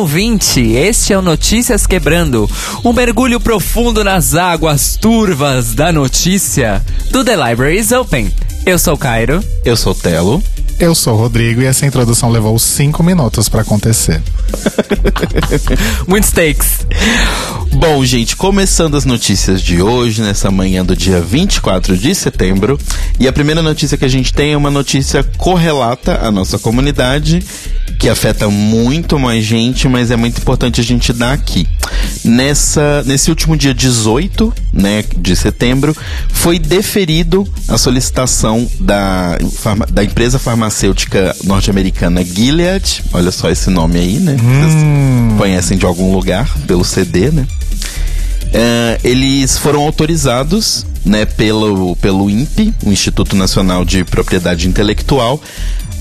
Ouvinte! Este é o Notícias Quebrando, um mergulho profundo nas águas turvas da notícia do The Library is Open. Eu sou o Cairo. Eu sou o Telo. Eu sou o Rodrigo e essa introdução levou cinco minutos para acontecer. Muitos takes. Bom, gente, começando as notícias de hoje, nessa manhã do dia 24 de setembro. E a primeira notícia que a gente tem é uma notícia correlata à nossa comunidade que afeta muito mais gente, mas é muito importante a gente dar aqui. Nessa, nesse último dia 18 né, de setembro, foi deferido a solicitação da, da empresa farmacêutica norte-americana Gilead. Olha só esse nome aí, né? Vocês hum. conhecem de algum lugar pelo CD, né? Uh, eles foram autorizados né, pelo, pelo INPE, o Instituto Nacional de Propriedade Intelectual,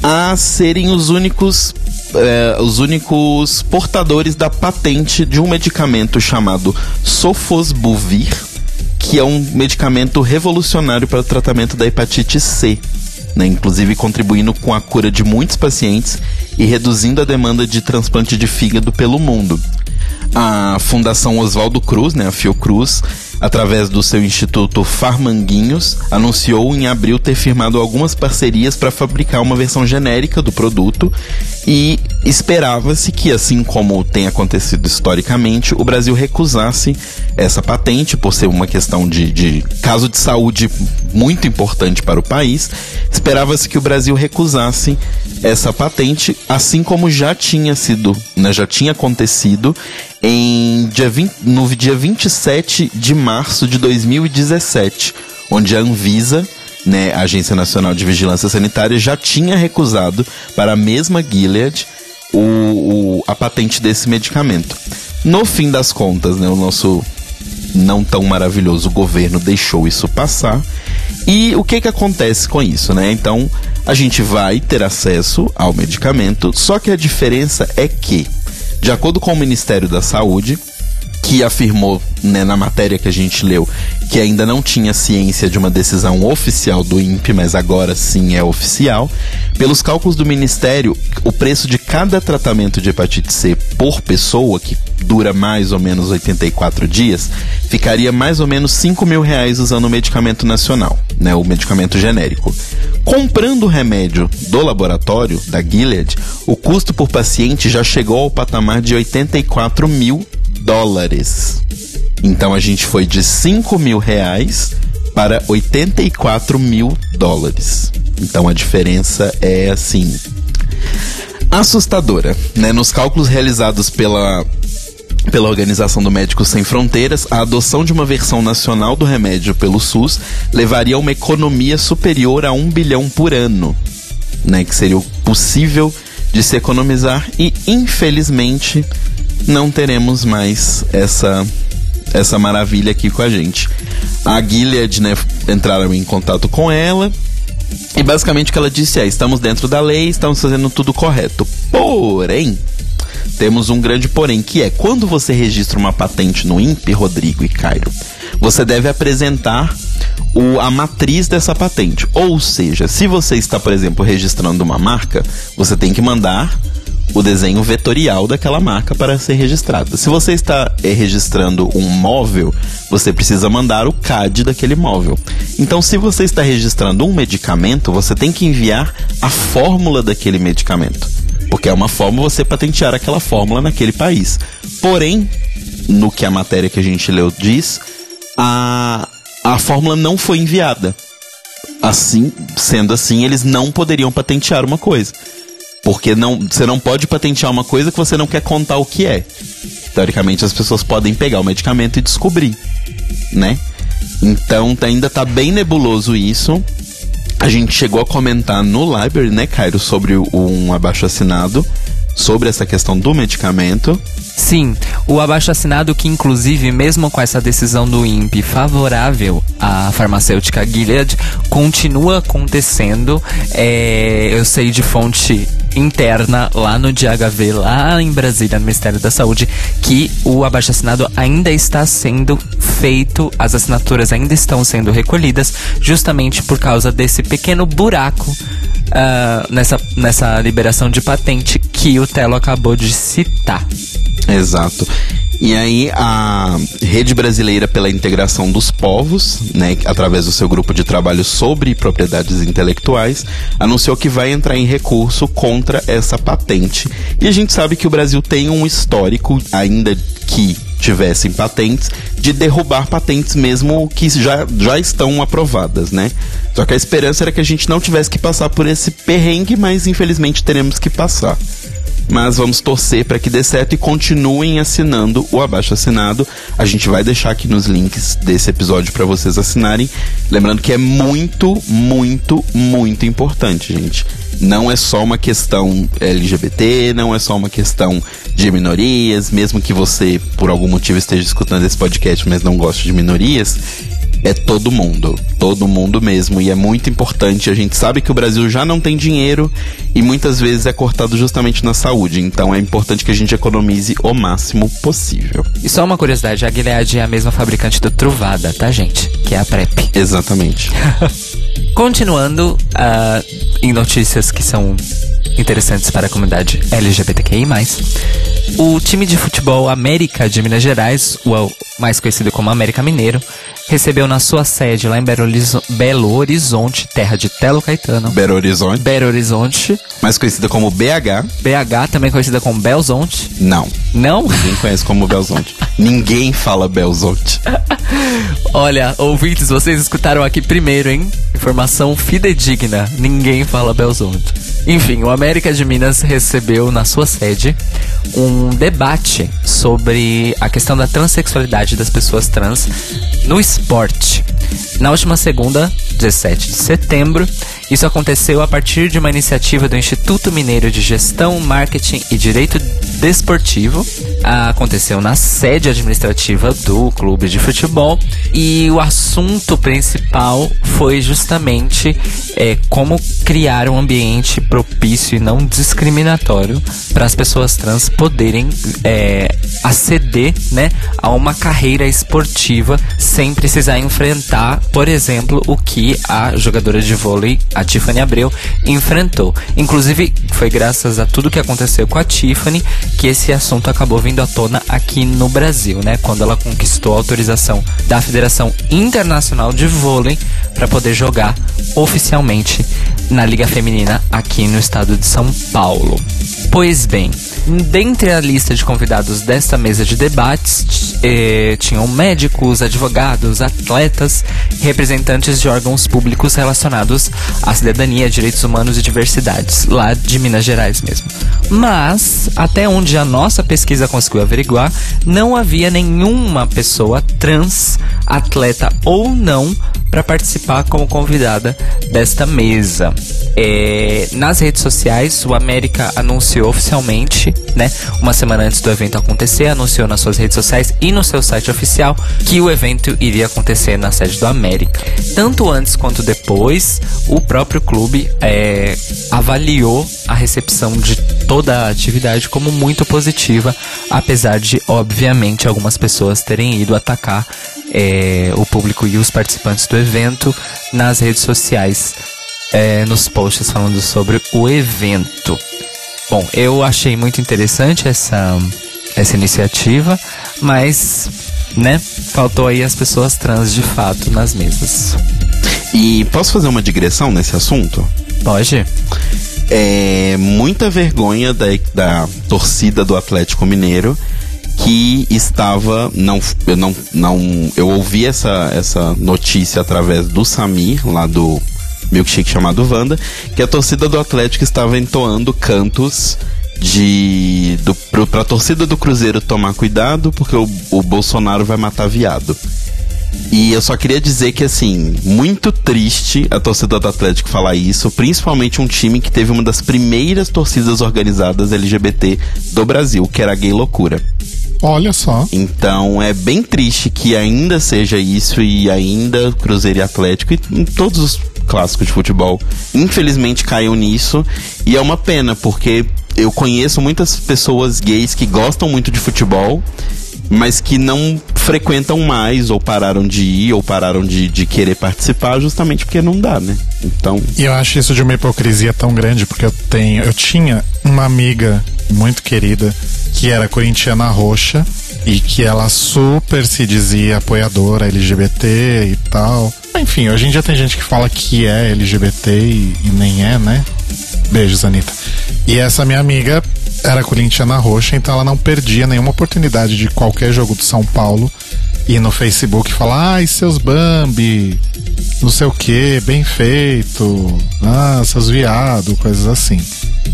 a serem os únicos é, os únicos portadores da patente de um medicamento chamado Sofosbuvir, que é um medicamento revolucionário para o tratamento da hepatite C, né, inclusive contribuindo com a cura de muitos pacientes e reduzindo a demanda de transplante de fígado pelo mundo. A Fundação Oswaldo Cruz, né, a Fiocruz, através do seu instituto Farmanguinhos, anunciou em abril ter firmado algumas parcerias para fabricar uma versão genérica do produto e esperava-se que, assim como tem acontecido historicamente, o Brasil recusasse essa patente por ser uma questão de, de caso de saúde muito importante para o país. Esperava-se que o Brasil recusasse essa patente, assim como já tinha sido, né, já tinha acontecido em dia 20, no dia 27 de março de 2017, onde a Anvisa, né, a Agência Nacional de Vigilância Sanitária, já tinha recusado para a mesma Gilead o, o, a patente desse medicamento. No fim das contas, né, o nosso não tão maravilhoso governo deixou isso passar. E o que que acontece com isso, né? Então, a gente vai ter acesso ao medicamento, só que a diferença é que de acordo com o Ministério da Saúde, que afirmou né, na matéria que a gente leu que ainda não tinha ciência de uma decisão oficial do INPE, mas agora sim é oficial. Pelos cálculos do Ministério, o preço de cada tratamento de hepatite C por pessoa, que dura mais ou menos 84 dias, ficaria mais ou menos 5 mil reais usando o medicamento nacional, né, o medicamento genérico. Comprando o remédio do laboratório, da Gilead, o custo por paciente já chegou ao patamar de 84 mil dólares. Então a gente foi de 5 mil reais para 84 mil dólares. Então a diferença é assim. Assustadora, né? Nos cálculos realizados pela pela Organização do Médicos Sem Fronteiras, a adoção de uma versão nacional do remédio pelo SUS levaria a uma economia superior a um bilhão por ano, né? Que seria possível de se economizar e, infelizmente, não teremos mais essa essa maravilha aqui com a gente. A Gilead, né, entraram em contato com ela e basicamente o que ela disse é: estamos dentro da lei, estamos fazendo tudo correto. Porém, temos um grande porém, que é quando você registra uma patente no INPE, Rodrigo e Cairo, você deve apresentar o, a matriz dessa patente. Ou seja, se você está, por exemplo, registrando uma marca, você tem que mandar o desenho vetorial daquela marca para ser registrada. Se você está é, registrando um móvel, você precisa mandar o CAD daquele móvel. Então, se você está registrando um medicamento, você tem que enviar a fórmula daquele medicamento. Porque é uma forma você patentear aquela fórmula naquele país. Porém, no que a matéria que a gente leu diz, a, a fórmula não foi enviada. Assim, sendo assim, eles não poderiam patentear uma coisa. Porque não, você não pode patentear uma coisa que você não quer contar o que é. Teoricamente, as pessoas podem pegar o medicamento e descobrir, né? Então, ainda tá bem nebuloso isso. A gente chegou a comentar no library, né, Cairo, sobre um abaixo assinado sobre essa questão do medicamento. Sim, o abaixo assinado que inclusive mesmo com essa decisão do INPE favorável à farmacêutica Gilead continua acontecendo. É, eu sei de fonte interna lá no DHV, lá em Brasília, no Ministério da Saúde, que o abaixo assinado ainda está sendo feito, as assinaturas ainda estão sendo recolhidas, justamente por causa desse pequeno buraco ah, nessa, nessa liberação de patente que o Telo acabou de citar. Exato. E aí a Rede Brasileira pela Integração dos Povos, né, através do seu grupo de trabalho sobre propriedades intelectuais, anunciou que vai entrar em recurso contra essa patente. E a gente sabe que o Brasil tem um histórico, ainda que tivessem patentes, de derrubar patentes mesmo que já, já estão aprovadas, né? Só que a esperança era que a gente não tivesse que passar por esse perrengue, mas infelizmente teremos que passar mas vamos torcer para que dê certo e continuem assinando o abaixo assinado. A gente vai deixar aqui nos links desse episódio para vocês assinarem. Lembrando que é muito, muito, muito importante, gente. Não é só uma questão LGBT, não é só uma questão de minorias, mesmo que você por algum motivo esteja escutando esse podcast, mas não goste de minorias, é todo mundo, todo mundo mesmo, e é muito importante. A gente sabe que o Brasil já não tem dinheiro e muitas vezes é cortado justamente na saúde, então é importante que a gente economize o máximo possível. E só uma curiosidade, a Gilead é a mesma fabricante do Truvada, tá, gente? Que é a PrEP. Exatamente. Continuando uh, em notícias que são interessantes para a comunidade LGBTQI+, o time de futebol América de Minas Gerais, o mais conhecido como América Mineiro, recebeu na sua sede lá em Belo, Horizo Belo Horizonte, terra de Telo Caetano. Belo Horizonte. Belo Horizonte. Mais conhecida como BH. BH, também conhecida como Belzonte. Não. Não? Ninguém conhece como Belzonte. Ninguém fala Belzonte. Olha, ouvintes, vocês escutaram aqui primeiro, hein? Informação fidedigna. Ninguém fala Belzonte. Enfim, o América de Minas recebeu na sua sede um debate sobre a questão da transexualidade das pessoas trans no esporte. Na última segunda, 17 de setembro, isso aconteceu a partir de uma iniciativa do Instituto Mineiro de Gestão, Marketing e Direito Desportivo. Aconteceu na sede administrativa do clube de futebol e o assunto principal foi justamente é, como criar um ambiente propício e não discriminatório para as pessoas trans poderem é, aceder né, a uma carreira esportiva sem precisar enfrentar, por exemplo, o que a jogadora de vôlei a Tiffany Abreu enfrentou. Inclusive, foi graças a tudo que aconteceu com a Tiffany que esse assunto acabou vindo à tona aqui no Brasil, né? Quando ela conquistou a autorização da Federação Internacional de Vôlei para poder jogar oficialmente na Liga Feminina aqui no estado de São Paulo. Pois bem, dentre a lista de convidados desta mesa de debates, eh, tinham médicos, advogados, atletas, representantes de órgãos públicos relacionados à cidadania, direitos humanos e diversidades, lá de Minas Gerais mesmo. Mas, até onde a nossa pesquisa conseguiu averiguar, não havia nenhuma pessoa trans, atleta ou não, para participar como convidada desta mesa. É, nas redes sociais, o América anunciou oficialmente, né, uma semana antes do evento acontecer, anunciou nas suas redes sociais e no seu site oficial que o evento iria acontecer na sede do América. Tanto antes quanto depois, o próprio clube é, avaliou a recepção de toda a atividade como muito positiva, apesar de, obviamente, algumas pessoas terem ido atacar é, o público e os participantes do evento nas redes sociais, é, nos posts falando sobre o evento. Bom, eu achei muito interessante essa, essa iniciativa, mas, né, faltou aí as pessoas trans de fato nas mesas. E posso fazer uma digressão nesse assunto? Pode? É muita vergonha da, da torcida do Atlético Mineiro que estava não eu não não eu ouvi essa essa notícia através do Samir lá do milkshake chamado Wanda que a torcida do Atlético estava entoando cantos de do, pro, pra torcida do Cruzeiro tomar cuidado porque o, o Bolsonaro vai matar viado. E eu só queria dizer que, assim, muito triste a torcida do Atlético falar isso, principalmente um time que teve uma das primeiras torcidas organizadas LGBT do Brasil, que era a Gay Loucura. Olha só. Então é bem triste que ainda seja isso e ainda Cruzeiro e Atlético e todos os clássicos de futebol, infelizmente caiu nisso e é uma pena porque eu conheço muitas pessoas gays que gostam muito de futebol, mas que não frequentam mais, ou pararam de ir, ou pararam de, de querer participar, justamente porque não dá, né? Então. E eu acho isso de uma hipocrisia tão grande, porque eu tenho. Eu tinha uma amiga muito querida que era corintiana roxa e que ela super se dizia apoiadora LGBT e tal. Enfim, hoje em dia tem gente que fala que é LGBT e, e nem é, né? Beijos, Anitta. E essa minha amiga era corintiana roxa, então ela não perdia nenhuma oportunidade de qualquer jogo do São Paulo ir no Facebook falar: ai, seus Bambi, não sei o que, bem feito, ah, seus viado, coisas assim.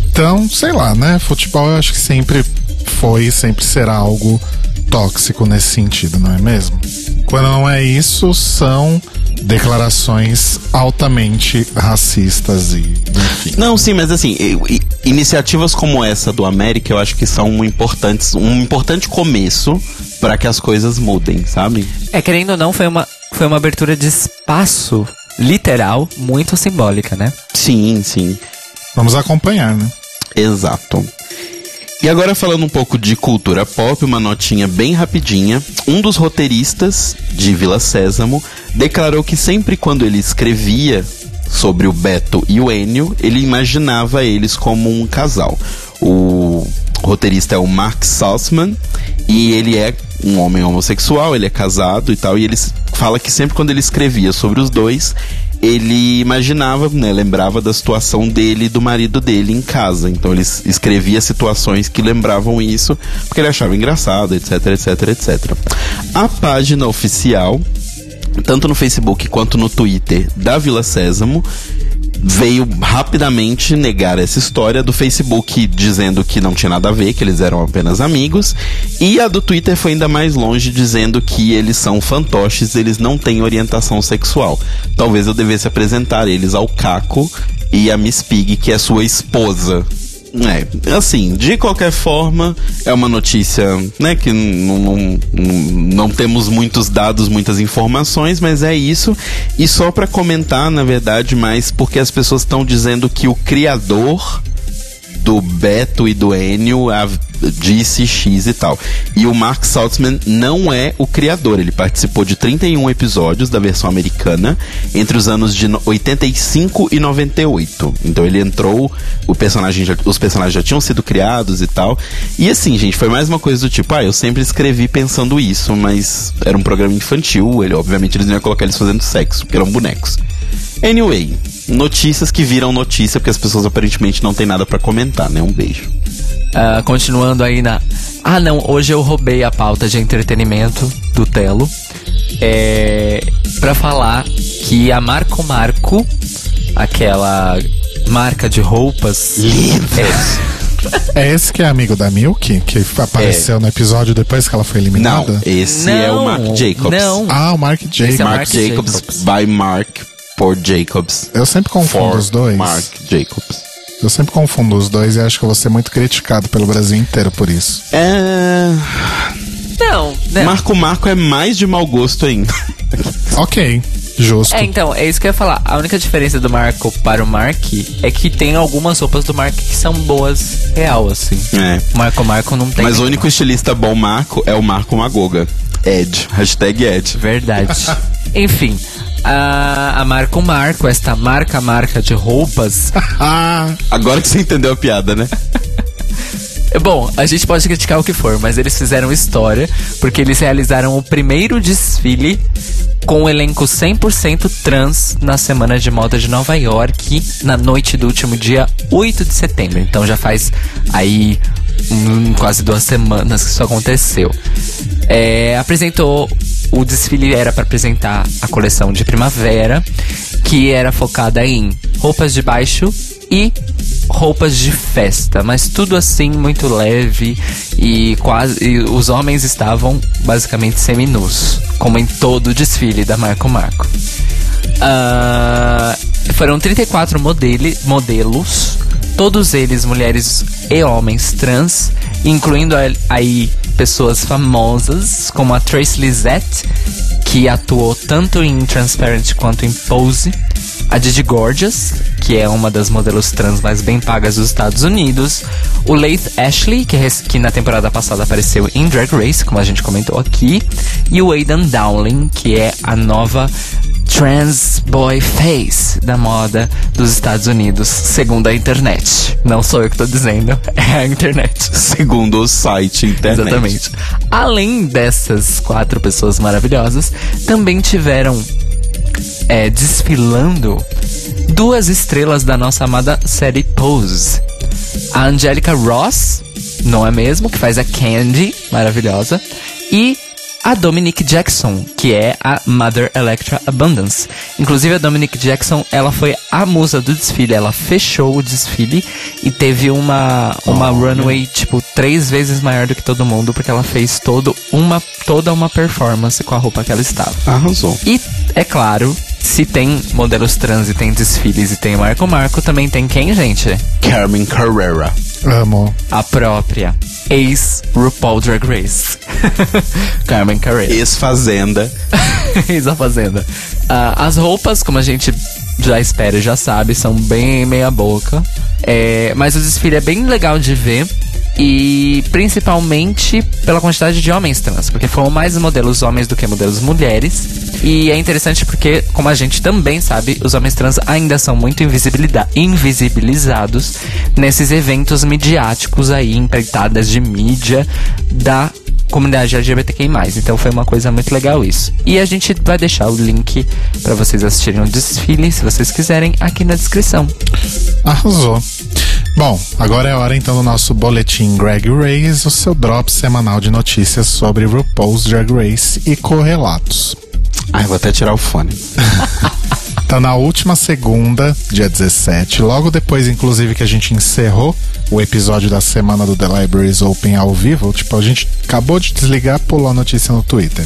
Então, sei lá, né? Futebol eu acho que sempre foi e sempre será algo tóxico nesse sentido, não é mesmo? Quando não é isso, são declarações altamente racistas e enfim. Não, sim, mas assim, iniciativas como essa do América eu acho que são importantes, um importante começo para que as coisas mudem, sabe? É, querendo ou não, foi uma, foi uma abertura de espaço literal muito simbólica, né? Sim, sim. Vamos acompanhar, né? Exato. E agora falando um pouco de cultura pop, uma notinha bem rapidinha. Um dos roteiristas de Vila Sésamo declarou que sempre quando ele escrevia sobre o Beto e o Enio, ele imaginava eles como um casal. O roteirista é o Mark Salzman e ele é um homem homossexual, ele é casado e tal, e ele fala que sempre quando ele escrevia sobre os dois, ele imaginava, né, lembrava da situação dele e do marido dele em casa. Então ele escrevia situações que lembravam isso, porque ele achava engraçado, etc, etc, etc. A página oficial, tanto no Facebook quanto no Twitter da Vila Sésamo, veio rapidamente negar essa história do Facebook dizendo que não tinha nada a ver, que eles eram apenas amigos, e a do Twitter foi ainda mais longe dizendo que eles são fantoches, eles não têm orientação sexual. Talvez eu devesse apresentar eles ao Caco e a Miss Pig, que é sua esposa. É, assim, de qualquer forma, é uma notícia, né, que não, não, temos muitos dados, muitas informações, mas é isso. E só pra comentar, na verdade, mais porque as pessoas estão dizendo que o criador do Beto e do Enio disse X e tal. E o Mark Saltzman não é o criador. Ele participou de 31 episódios da versão americana entre os anos de no- 85 e 98. Então ele entrou, o personagem já- os personagens já tinham sido criados e tal. E assim, gente, foi mais uma coisa do tipo, ah, eu sempre escrevi pensando isso, mas era um programa infantil. Ele, obviamente, eles não iam colocar eles fazendo sexo, porque eram bonecos. Anyway, notícias que viram notícia, porque as pessoas aparentemente não têm nada pra comentar, né? Um beijo. Ah, continuando aí na. Ah, não, hoje eu roubei a pauta de entretenimento do Telo. É. Pra falar que a Marco Marco, aquela marca de roupas. É, É esse que é amigo da Milk, que apareceu no episódio depois que ela foi Não, eliminada? esse é o Não, Mark Jacobs. não. Ah, o Mark Esse é Jacobs. Mark, Mark Jacobs, Jacobs. by Mark por Jacobs. Eu sempre confundo For os dois. Mark Jacobs. Eu sempre confundo os dois e acho que eu vou ser muito criticado pelo Brasil inteiro por isso. É. Não, né? Marco Marco é mais de mau gosto ainda. Ok, justo. É, então, é isso que eu ia falar. A única diferença do Marco para o Mark é que tem algumas roupas do Mark que são boas real, assim. É. O Marco Marco não tem. Mas o único estilista bom Marco é o Marco Magoga. Ed. Hashtag Ed. Verdade. Enfim, a, a Marco Marco, esta marca marca de roupas. Ah, Agora que você entendeu a piada, né? É Bom, a gente pode criticar o que for, mas eles fizeram história porque eles realizaram o primeiro desfile com o elenco 100% trans na Semana de Moda de Nova York, na noite do último dia 8 de setembro. Então já faz aí hum, quase duas semanas que isso aconteceu. É, apresentou. O desfile era para apresentar a coleção de primavera, que era focada em roupas de baixo e roupas de festa, mas tudo assim muito leve e quase e os homens estavam basicamente seminus, como em todo o desfile da Marco Marco. Ah, foram 34 modele, modelos, todos eles mulheres e homens trans, incluindo aí pessoas famosas como a Trace Lizette, que atuou tanto em Transparent quanto em Pose, a Didi Gorgeous, que é uma das modelos trans mais bem pagas dos Estados Unidos, o Laith Ashley, que, que na temporada passada apareceu em Drag Race, como a gente comentou aqui, e o Aidan Dowling, que é a nova trans boy face da moda dos Estados Unidos, segundo a internet. Não sou eu que tô dizendo, é a internet. Segundo o site internet. Exatamente. Além dessas quatro pessoas maravilhosas, também tiveram é, desfilando duas estrelas da nossa amada série Pose. A Angelica Ross, não é mesmo? Que faz a Candy, maravilhosa. E a Dominique Jackson, que é a Mother Electra Abundance. Inclusive a Dominique Jackson, ela foi a musa do desfile, ela fechou o desfile e teve uma uma oh, runway tipo três vezes maior do que todo mundo, porque ela fez todo uma toda uma performance com a roupa que ela estava. Arrasou. E é claro, se tem modelos trans e tem desfiles e tem Marco Marco, também tem quem, gente? Carmen Carrera. Amo. A própria ex-RuPaul Drag Race. Carmen Carrera. Ex-Fazenda. Ex-A Fazenda. Uh, as roupas, como a gente já espera e já sabe, são bem meia boca. É, mas o desfile é bem legal de ver. E principalmente pela quantidade de homens trans, porque foram mais modelos homens do que modelos mulheres. E é interessante porque, como a gente também sabe, os homens trans ainda são muito invisibilizados nesses eventos midiáticos aí, empreitadas de mídia da comunidade LGBTQI+. Então foi uma coisa muito legal isso. E a gente vai deixar o link para vocês assistirem o desfile, se vocês quiserem, aqui na descrição. Arrasou. Bom, agora é hora então do nosso boletim Greg Race, o seu drop semanal de notícias sobre RuPaul's Drag Race e correlatos. Ai, vou até tirar o fone. Tá na última segunda, dia 17, logo depois, inclusive, que a gente encerrou o episódio da semana do The Libraries Open ao vivo, tipo, a gente acabou de desligar, pulou a notícia no Twitter.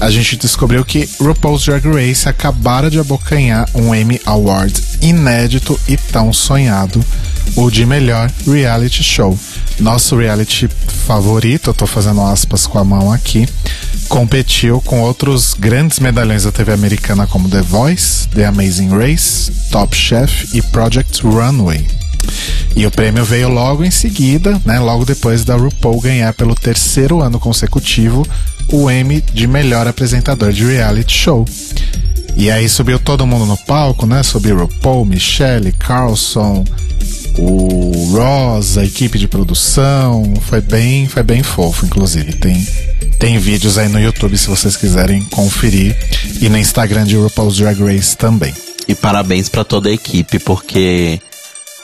A gente descobriu que RuPaul's Drag Race acabara de abocanhar um Emmy Award inédito e tão sonhado, o de melhor reality show. Nosso reality favorito, eu tô fazendo aspas com a mão aqui, competiu com outros grandes medalhões da TV americana como The Voice, The Amazing Race, Top Chef e Project Runway. E o prêmio veio logo em seguida, né, logo depois da RuPaul ganhar pelo terceiro ano consecutivo o Emmy de melhor apresentador de reality show. E aí subiu todo mundo no palco, né? Subiu RuPaul, Michelle, Carlson, o Ross, a equipe de produção. Foi bem, foi bem fofo, inclusive. Tem tem vídeos aí no YouTube se vocês quiserem conferir e no Instagram de RuPaul's Drag Race também. E parabéns para toda a equipe, porque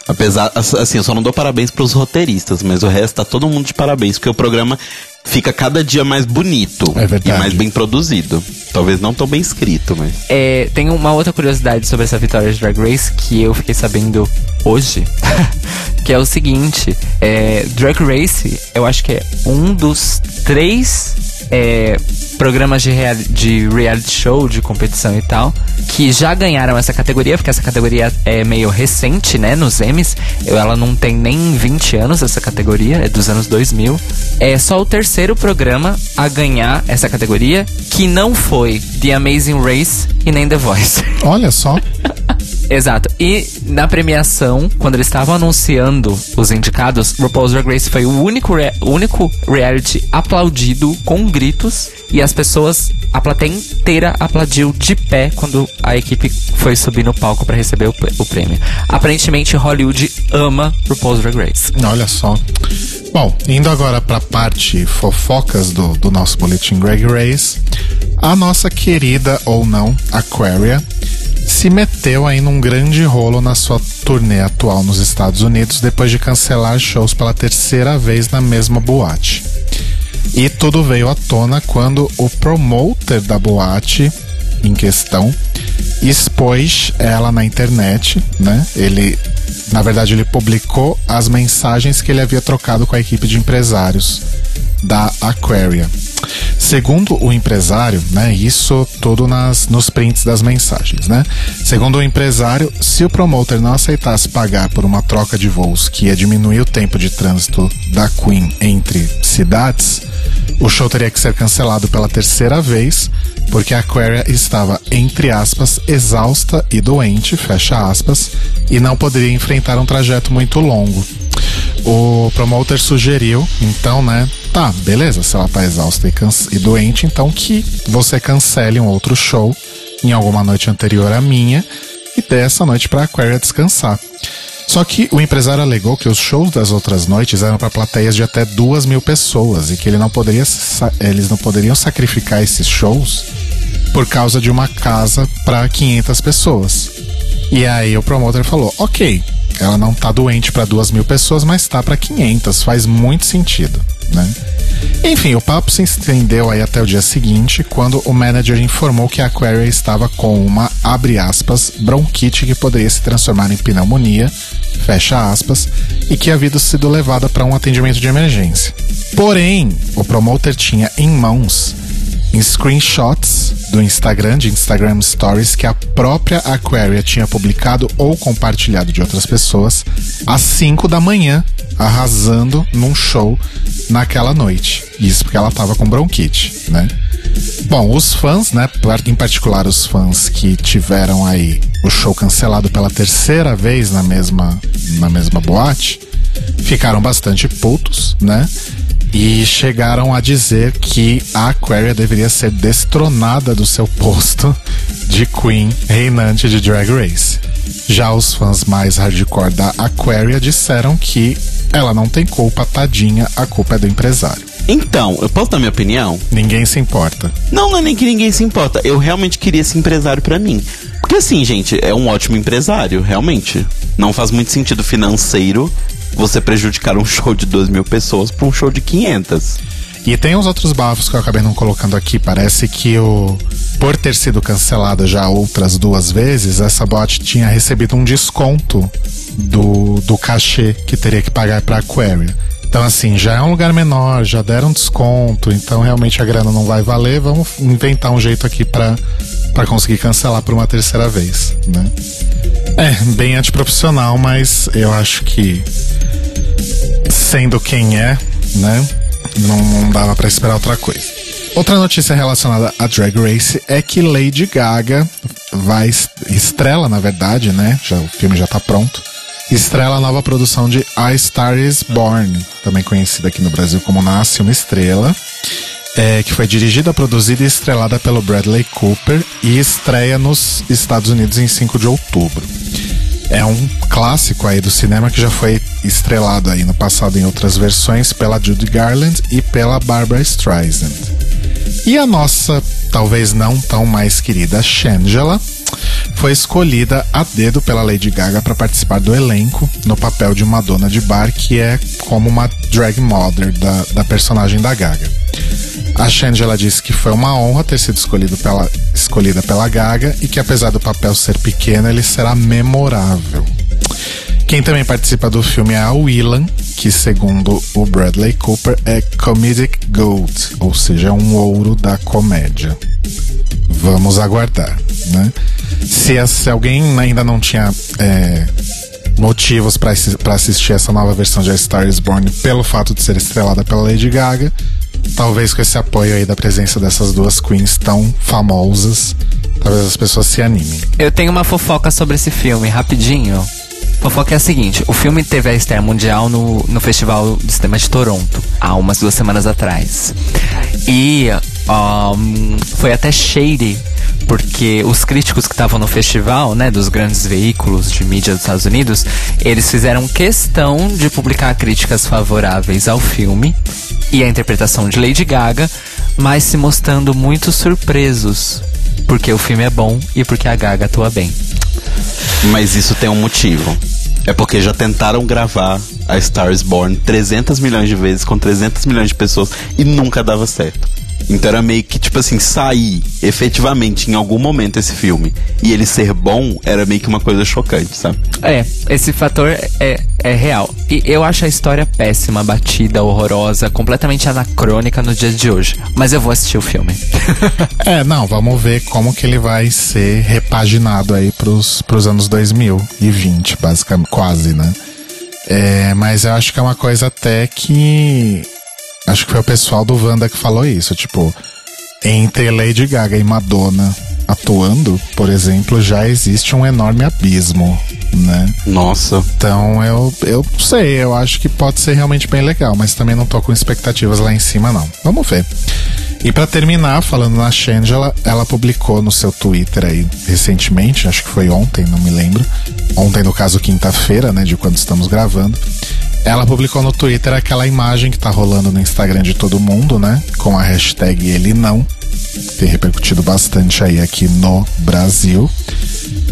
apesar assim, eu só não dou parabéns para os roteiristas, mas o resto tá todo mundo de parabéns, porque o programa fica cada dia mais bonito é e mais bem produzido. Talvez não tão bem escrito, mas. É, tem uma outra curiosidade sobre essa vitória de Drag Race que eu fiquei sabendo hoje. que é o seguinte: é, Drag Race, eu acho que é um dos três é, programas de, real, de reality show, de competição e tal, que já ganharam essa categoria, porque essa categoria é meio recente, né, nos Emmys. Ela não tem nem 20 anos, essa categoria, é dos anos 2000. É só o terceiro programa a ganhar essa categoria, que não foi The Amazing Race e nem The Voice. Olha só. Exato. E na premiação, quando eles estavam anunciando os indicados, RuPaul's Drag Race foi o único, rea único reality aplaudido com gritos e as pessoas, a plateia inteira aplaudiu de pé quando a equipe foi subir no palco para receber o, o, prêmio. Aparentemente, Hollywood ama RuPaul's Drag Race. Olha só. Bom, indo agora para a parte fofocas do, do nosso boletim Drag Race, a nossa querida ou não Aquaria se meteu aí num grande rolo na sua turnê atual nos Estados Unidos depois de cancelar shows pela terceira vez na mesma boate. E tudo veio à tona quando o promoter da boate em questão expôs ela na internet, né? Ele, na verdade, ele publicou as mensagens que ele havia trocado com a equipe de empresários da Aquaria. Segundo o empresário, né, isso tudo nas, nos prints das mensagens, né? Segundo o empresário, se o promoter não aceitasse pagar por uma troca de voos que ia diminuir o tempo de trânsito da Queen entre cidades, o show teria que ser cancelado pela terceira vez porque a Aquaria estava, entre aspas, exausta e doente, fecha aspas, e não poderia enfrentar um trajeto muito longo. O promoter sugeriu, então, né? Tá, beleza, se ela tá exausta e, e doente, então que você cancele um outro show em alguma noite anterior à minha e dê essa noite pra Aquaria descansar. Só que o empresário alegou que os shows das outras noites eram para plateias de até duas mil pessoas e que ele não poderia, eles não poderiam sacrificar esses shows por causa de uma casa para 500 pessoas. E aí o promotor falou: ok, ela não tá doente para duas mil pessoas, mas tá para 500, faz muito sentido, né? Enfim, o papo se estendeu aí até o dia seguinte, quando o manager informou que a Aquaria estava com uma, abre aspas, bronquite que poderia se transformar em pneumonia, fecha aspas, e que havia sido levada para um atendimento de emergência. Porém, o promoter tinha em mãos em screenshots do Instagram, de Instagram Stories, que a própria Aquaria tinha publicado ou compartilhado de outras pessoas às 5 da manhã, arrasando num show naquela noite. Isso porque ela tava com bronquite, né? Bom, os fãs, né, em particular os fãs que tiveram aí o show cancelado pela terceira vez na mesma na mesma boate, ficaram bastante putos, né? e chegaram a dizer que a Aquaria deveria ser destronada do seu posto de Queen reinante de Drag Race. Já os fãs mais hardcore da Aquaria disseram que ela não tem culpa, tadinha, a culpa é do empresário. Então, eu posso dar minha opinião? Ninguém se importa. Não, não é nem que ninguém se importa. Eu realmente queria esse empresário para mim. Porque assim, gente, é um ótimo empresário, realmente. Não faz muito sentido financeiro você prejudicar um show de 2 mil pessoas para um show de 500. E tem uns outros bafos que eu acabei não colocando aqui. Parece que o. Por ter sido cancelada já outras duas vezes, essa bot tinha recebido um desconto do, do cachê que teria que pagar pra Aquaria. Então, assim, já é um lugar menor, já deram desconto, então realmente a grana não vai valer. Vamos inventar um jeito aqui para conseguir cancelar por uma terceira vez, né? É, bem antiprofissional, mas eu acho que sendo quem é, né? Não, não dava para esperar outra coisa. Outra notícia relacionada a Drag Race é que Lady Gaga vai estrela, na verdade, né? Já, o filme já tá pronto. Estrela a nova produção de A Star Is Born, também conhecida aqui no Brasil como Nasce uma Estrela, é, que foi dirigida, produzida e estrelada pelo Bradley Cooper e estreia nos Estados Unidos em 5 de outubro. É um clássico aí do cinema que já foi estrelado aí no passado em outras versões pela Judy Garland e pela Barbara Streisand. E a nossa, talvez não tão mais querida Shangela, foi escolhida a dedo pela Lady Gaga para participar do elenco no papel de uma dona de bar que é como uma drag mother da, da personagem da Gaga. A Shangela disse que foi uma honra ter sido escolhido pela, escolhida pela Gaga e que apesar do papel ser pequeno, ele será memorável. Quem também participa do filme é a Willan, que segundo o Bradley Cooper é Comedic Gold, ou seja, um ouro da comédia. Vamos aguardar, né? Se, se alguém ainda não tinha é, motivos para assistir essa nova versão de A Star Is Born pelo fato de ser estrelada pela Lady Gaga, talvez com esse apoio aí da presença dessas duas queens tão famosas, talvez as pessoas se animem. Eu tenho uma fofoca sobre esse filme, rapidinho. Fofoca é a seguinte: o filme teve a estreia mundial no, no Festival de Cinema de Toronto, há umas duas semanas atrás. E um, foi até shady porque os críticos que estavam no festival, né, dos grandes veículos de mídia dos Estados Unidos, eles fizeram questão de publicar críticas favoráveis ao filme e à interpretação de Lady Gaga, mas se mostrando muito surpresos, porque o filme é bom e porque a Gaga atua bem. Mas isso tem um motivo. É porque já tentaram gravar a Star is Born 300 milhões de vezes com 300 milhões de pessoas e nunca dava certo. Então era meio que, tipo assim, sair efetivamente em algum momento esse filme e ele ser bom era meio que uma coisa chocante, sabe? É, esse fator é, é real. E eu acho a história péssima, batida, horrorosa, completamente anacrônica no dia de hoje. Mas eu vou assistir o filme. é, não, vamos ver como que ele vai ser repaginado aí pros, pros anos 2020, basicamente, quase, né? É, mas eu acho que é uma coisa até que Acho que foi o pessoal do Wanda que falou isso. Tipo, entre Lady Gaga e Madonna atuando, por exemplo, já existe um enorme abismo, né? Nossa. Então eu, eu sei, eu acho que pode ser realmente bem legal, mas também não tô com expectativas lá em cima, não. Vamos ver. E para terminar, falando na Shangela, ela publicou no seu Twitter aí recentemente, acho que foi ontem, não me lembro. Ontem, no caso, quinta-feira, né, de quando estamos gravando. Ela publicou no Twitter aquela imagem que tá rolando no Instagram de todo mundo, né? Com a hashtag ele não. Tem repercutido bastante aí aqui no Brasil.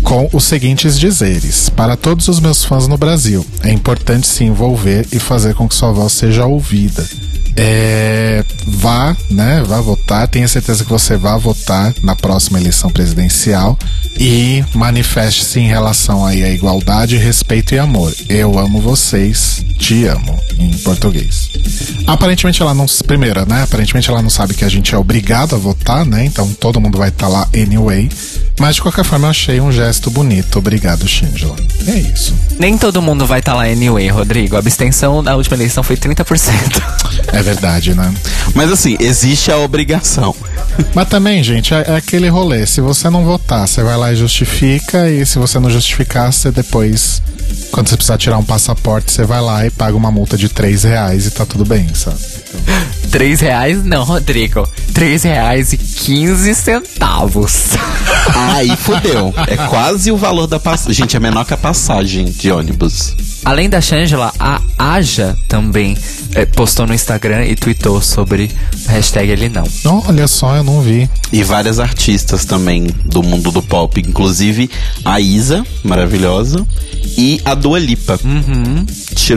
Com os seguintes dizeres: Para todos os meus fãs no Brasil, é importante se envolver e fazer com que sua voz seja ouvida. É, vá, né? Vá votar. Tenha certeza que você vai votar na próxima eleição presidencial e manifeste-se em relação aí à igualdade, respeito e amor. Eu amo vocês, te amo, em português. Aparentemente ela não. Primeira, né? Aparentemente ela não sabe que a gente é obrigado a votar, né? Então todo mundo vai estar tá lá anyway. Mas de qualquer forma eu achei um gesto bonito. Obrigado, Shingela. É isso. Nem todo mundo vai estar tá lá anyway, Rodrigo. A abstenção na última eleição foi 30%. É verdade, né? Mas assim, existe a obrigação. Mas também, gente, é, é, aquele rolê. Se você não votar, você vai lá e justifica. E se você não justificar, você depois, quando você precisar tirar um passaporte, você vai lá e paga uma multa de 3 reais e tá tudo bem, sabe? Então... 3 reais? Não, Rodrigo. 3 reais e 15 centavos. Aí fodeu. É quase o valor da passagem. Gente, é menor que a passagem de ônibus. Além da Shangela, a Aja também é, postou no Instagram e tweetou sobre hashtag ele não. olha só, eu não vi. E várias artistas também do mundo do pop, inclusive a Isa, maravilhosa, e a Dua Lipa. Uhum.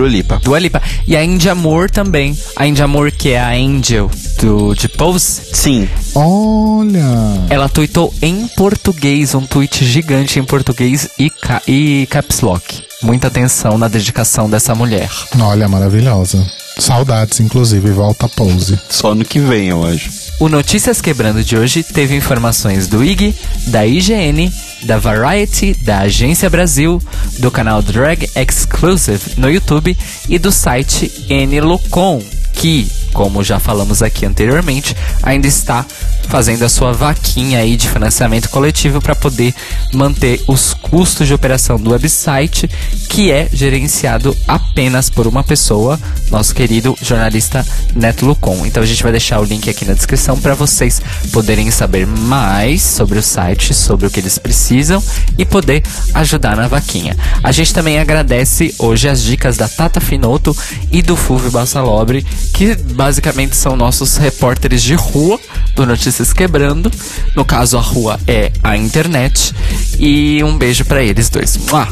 Lipa. Dua Lipa. E a Indy Amor também. A Indy Amor, que é a Angel do, de Pose. Sim. Olha! Ela tweetou em português, um tweet gigante em português e, ca e caps lock. Muita atenção na dedicação dessa mulher. Olha, maravilhosa. Saudades, inclusive, volta pose. Só no que vem, eu acho. O Notícias Quebrando de hoje teve informações do IG, da IGN, da Variety, da Agência Brasil, do canal Drag Exclusive no YouTube e do site NLocom, que, como já falamos aqui anteriormente, ainda está fazendo a sua vaquinha aí de financiamento coletivo para poder manter os custos de operação do website, que é gerenciado apenas por uma pessoa, nosso querido jornalista Neto Lucon. Então a gente vai deixar o link aqui na descrição para vocês poderem saber mais sobre o site, sobre o que eles precisam e poder ajudar na vaquinha. A gente também agradece hoje as dicas da Tata Finoto e do Fulvio Bassalobre, que basicamente são nossos repórteres de rua do Notícias Quebrando. No caso, a rua é a internet. E um beijo para eles dois. Mua!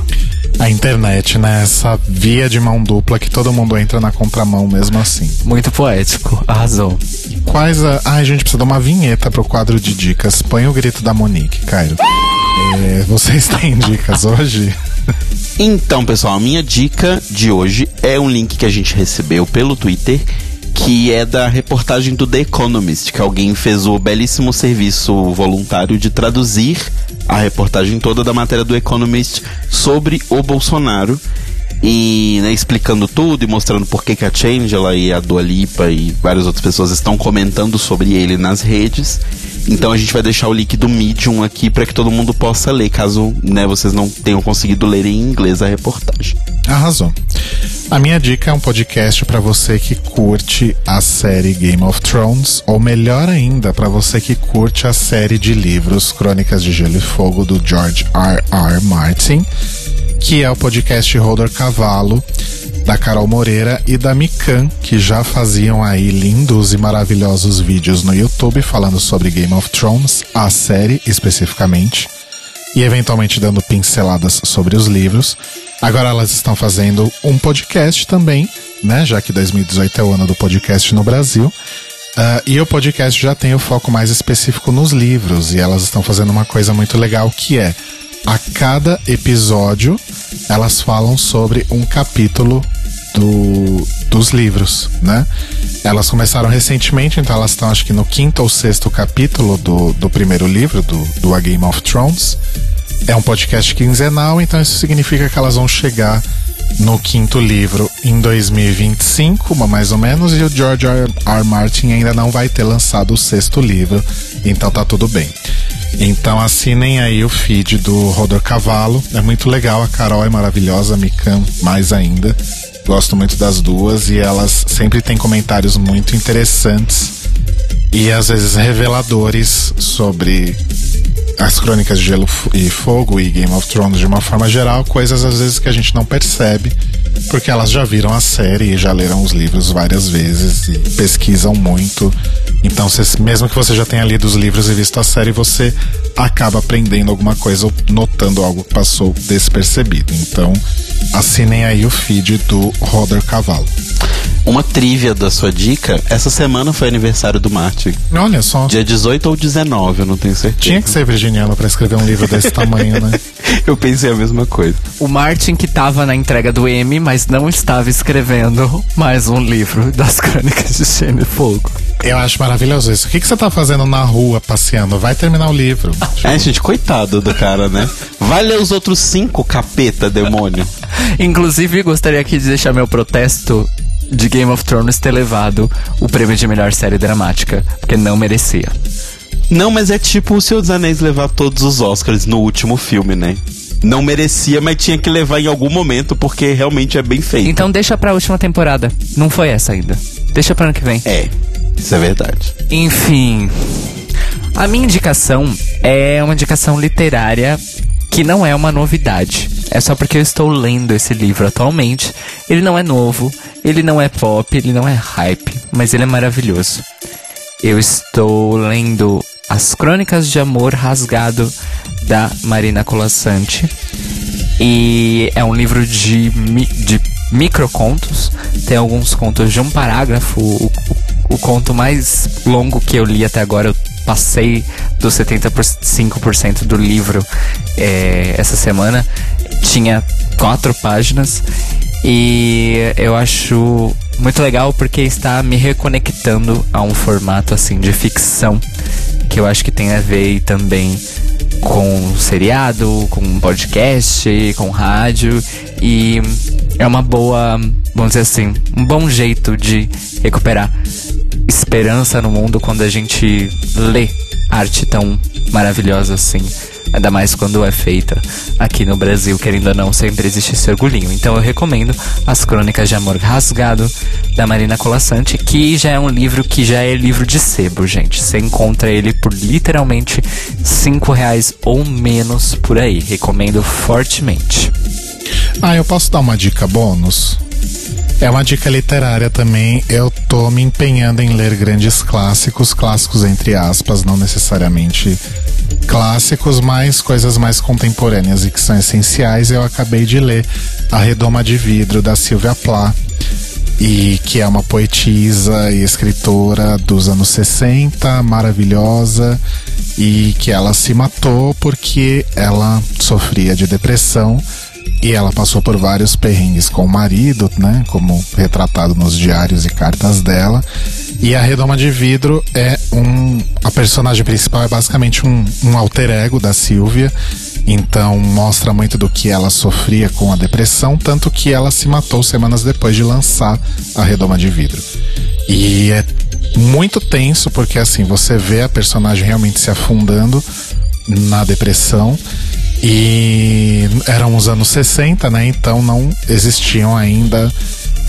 A internet, né? Essa via de mão dupla que todo mundo entra na contramão mesmo assim. Muito poético, arrasou. Quais a. Ai, a gente precisa dar uma vinheta pro quadro de dicas. Põe o grito da Monique, Cairo. É, vocês têm dicas hoje? Então, pessoal, a minha dica de hoje é um link que a gente recebeu pelo Twitter que é da reportagem do The Economist, que alguém fez o belíssimo serviço voluntário de traduzir a reportagem toda da matéria do Economist sobre o Bolsonaro e né, explicando tudo e mostrando por que, que a Changela e a Dua Lipa e várias outras pessoas estão comentando sobre ele nas redes. Então a gente vai deixar o link do Medium aqui para que todo mundo possa ler, caso né, vocês não tenham conseguido ler em inglês a reportagem. Arrasou. A minha dica é um podcast para você que curte a série Game of Thrones, ou melhor ainda, para você que curte a série de livros Crônicas de Gelo e Fogo do George R. R. Martin, que é o podcast Holder Cavalo da Carol Moreira e da Mikan, que já faziam aí lindos e maravilhosos vídeos no YouTube falando sobre Game of Thrones, a série especificamente, e eventualmente dando pinceladas sobre os livros. Agora elas estão fazendo um podcast também, né? Já que 2018 é o ano do podcast no Brasil. Uh, e o podcast já tem o foco mais específico nos livros, e elas estão fazendo uma coisa muito legal que é a cada episódio elas falam sobre um capítulo do, dos livros, né? Elas começaram recentemente, então elas estão acho que no quinto ou sexto capítulo do, do primeiro livro, do, do A Game of Thrones. É um podcast quinzenal, então isso significa que elas vão chegar no quinto livro em 2025, mais ou menos, e o George R. R. Martin ainda não vai ter lançado o sexto livro. Então tá tudo bem. Então assinem aí o feed do Rodor Cavalo. É muito legal, a Carol é maravilhosa, a Mikan mais ainda. Gosto muito das duas e elas sempre têm comentários muito interessantes e às vezes reveladores sobre as crônicas de Gelo e Fogo e Game of Thrones de uma forma geral, coisas às vezes que a gente não percebe, porque elas já viram a série e já leram os livros várias vezes e pesquisam muito. Então, mesmo que você já tenha lido os livros e visto a série, você acaba aprendendo alguma coisa ou notando algo que passou despercebido. Então, assinem aí o feed do Roder Cavalo. Uma trivia da sua dica, essa semana foi aniversário do Martin. Olha só. Dia 18 ou 19, eu não tenho certeza. Tinha que ser virginiano para escrever um livro desse tamanho, né? eu pensei a mesma coisa. O Martin que tava na entrega do M, mas não estava escrevendo mais um livro das crônicas de Gênio e Fogo. Eu acho maravilhoso isso. O que, que você tá fazendo na rua passeando? Vai terminar o livro. É, gente, coitado do cara, né? Vai ler os outros cinco, capeta, demônio. Inclusive, gostaria aqui de deixar meu protesto de Game of Thrones ter levado o prêmio de melhor série dramática, porque não merecia. Não, mas é tipo o Senhor dos Anéis levar todos os Oscars no último filme, né? Não merecia, mas tinha que levar em algum momento, porque realmente é bem feito. Então deixa pra última temporada. Não foi essa ainda. Deixa pra ano que vem. É, isso é verdade. Enfim. A minha indicação é uma indicação literária que não é uma novidade. É só porque eu estou lendo esse livro atualmente. Ele não é novo, ele não é pop, ele não é hype, mas ele é maravilhoso. Eu estou lendo As Crônicas de Amor Rasgado da Marina Colassante. E é um livro de, de microcontos. Tem alguns contos de um parágrafo. O, o, o conto mais longo que eu li até agora, eu passei dos 75% do livro é, essa semana. Tinha quatro páginas e eu acho muito legal porque está me reconectando a um formato assim de ficção que eu acho que tem a ver também com seriado, com podcast, com rádio e é uma boa, vamos dizer assim, um bom jeito de recuperar esperança no mundo quando a gente lê arte tão maravilhosa assim. Ainda mais quando é feita aqui no Brasil, querendo ou não, sempre existe esse orgulhinho. Então eu recomendo As Crônicas de Amor Rasgado, da Marina Colassante, que já é um livro que já é livro de sebo, gente. Você encontra ele por literalmente 5 reais ou menos por aí. Recomendo fortemente. Ah, eu posso dar uma dica bônus? É uma dica literária também. Eu tô me empenhando em ler grandes clássicos, clássicos entre aspas, não necessariamente clássicos, mas coisas mais contemporâneas e que são essenciais. Eu acabei de ler A Redoma de Vidro da Silvia Plath e que é uma poetisa e escritora dos anos 60, maravilhosa, e que ela se matou porque ela sofria de depressão e ela passou por vários perrengues com o marido, né? Como retratado nos diários e cartas dela. E a Redoma de Vidro é um. A personagem principal é basicamente um, um alter ego da Silvia. Então mostra muito do que ela sofria com a depressão, tanto que ela se matou semanas depois de lançar a Redoma de Vidro. E é muito tenso, porque assim, você vê a personagem realmente se afundando na depressão e eram os anos 60, né? Então não existiam ainda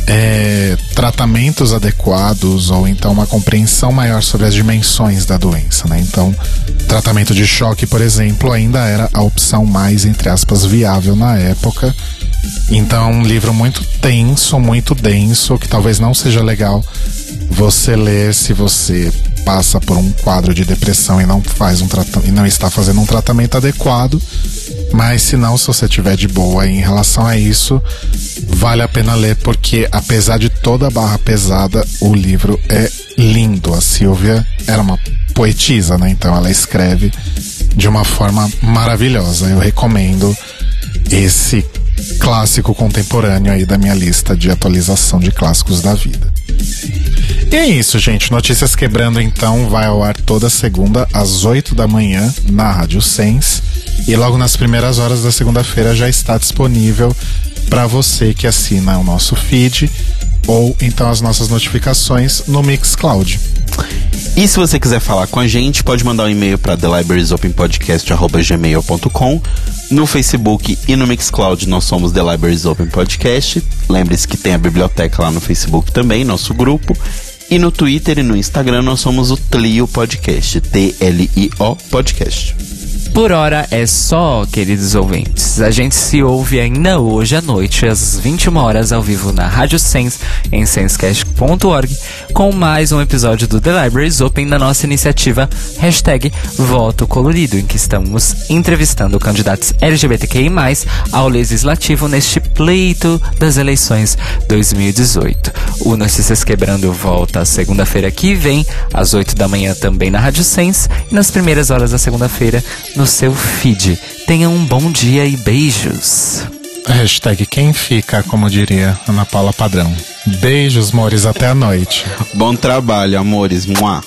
é, tratamentos adequados ou então uma compreensão maior sobre as dimensões da doença, né? Então, tratamento de choque, por exemplo, ainda era a opção mais, entre aspas, viável na época. Então, um livro muito tenso, muito denso, que talvez não seja legal você ler se você passa por um quadro de depressão e não faz um e não está fazendo um tratamento adequado. Mas se não, se você tiver de boa em relação a isso, vale a pena ler porque apesar de toda a barra pesada, o livro é lindo. A Silvia era uma poetisa, né? Então ela escreve de uma forma maravilhosa. Eu recomendo esse clássico contemporâneo aí da minha lista de atualização de clássicos da vida. E é isso, gente. Notícias Quebrando então vai ao ar toda segunda às 8 da manhã na Rádio Sense e logo nas primeiras horas da segunda-feira já está disponível para você que assina o nosso feed ou então as nossas notificações no Mixcloud. E se você quiser falar com a gente, pode mandar um e-mail para thelibrariesopenpodcast.gmail.com No Facebook e no Mixcloud nós somos The Libraries Open Podcast. Lembre-se que tem a biblioteca lá no Facebook também, nosso grupo. E no Twitter e no Instagram nós somos o Tlio Podcast, T-L-I-O Podcast. Por hora é só, queridos ouvintes. A gente se ouve ainda hoje à noite, às 21 horas, ao vivo na Rádio Sense, em sensecast.org, com mais um episódio do The Libraries Open da nossa iniciativa hashtag Voto Colorido, em que estamos entrevistando candidatos LGBTQI+, ao Legislativo neste pleito das eleições 2018. O Notícias Quebrando volta segunda-feira que vem, às 8 da manhã também na Rádio Sense, e nas primeiras horas da segunda-feira no seu feed. Tenha um bom dia e beijos. Hashtag quem fica, como diria Ana Paula Padrão. Beijos, mores, até a noite. Bom trabalho, amores. Mua.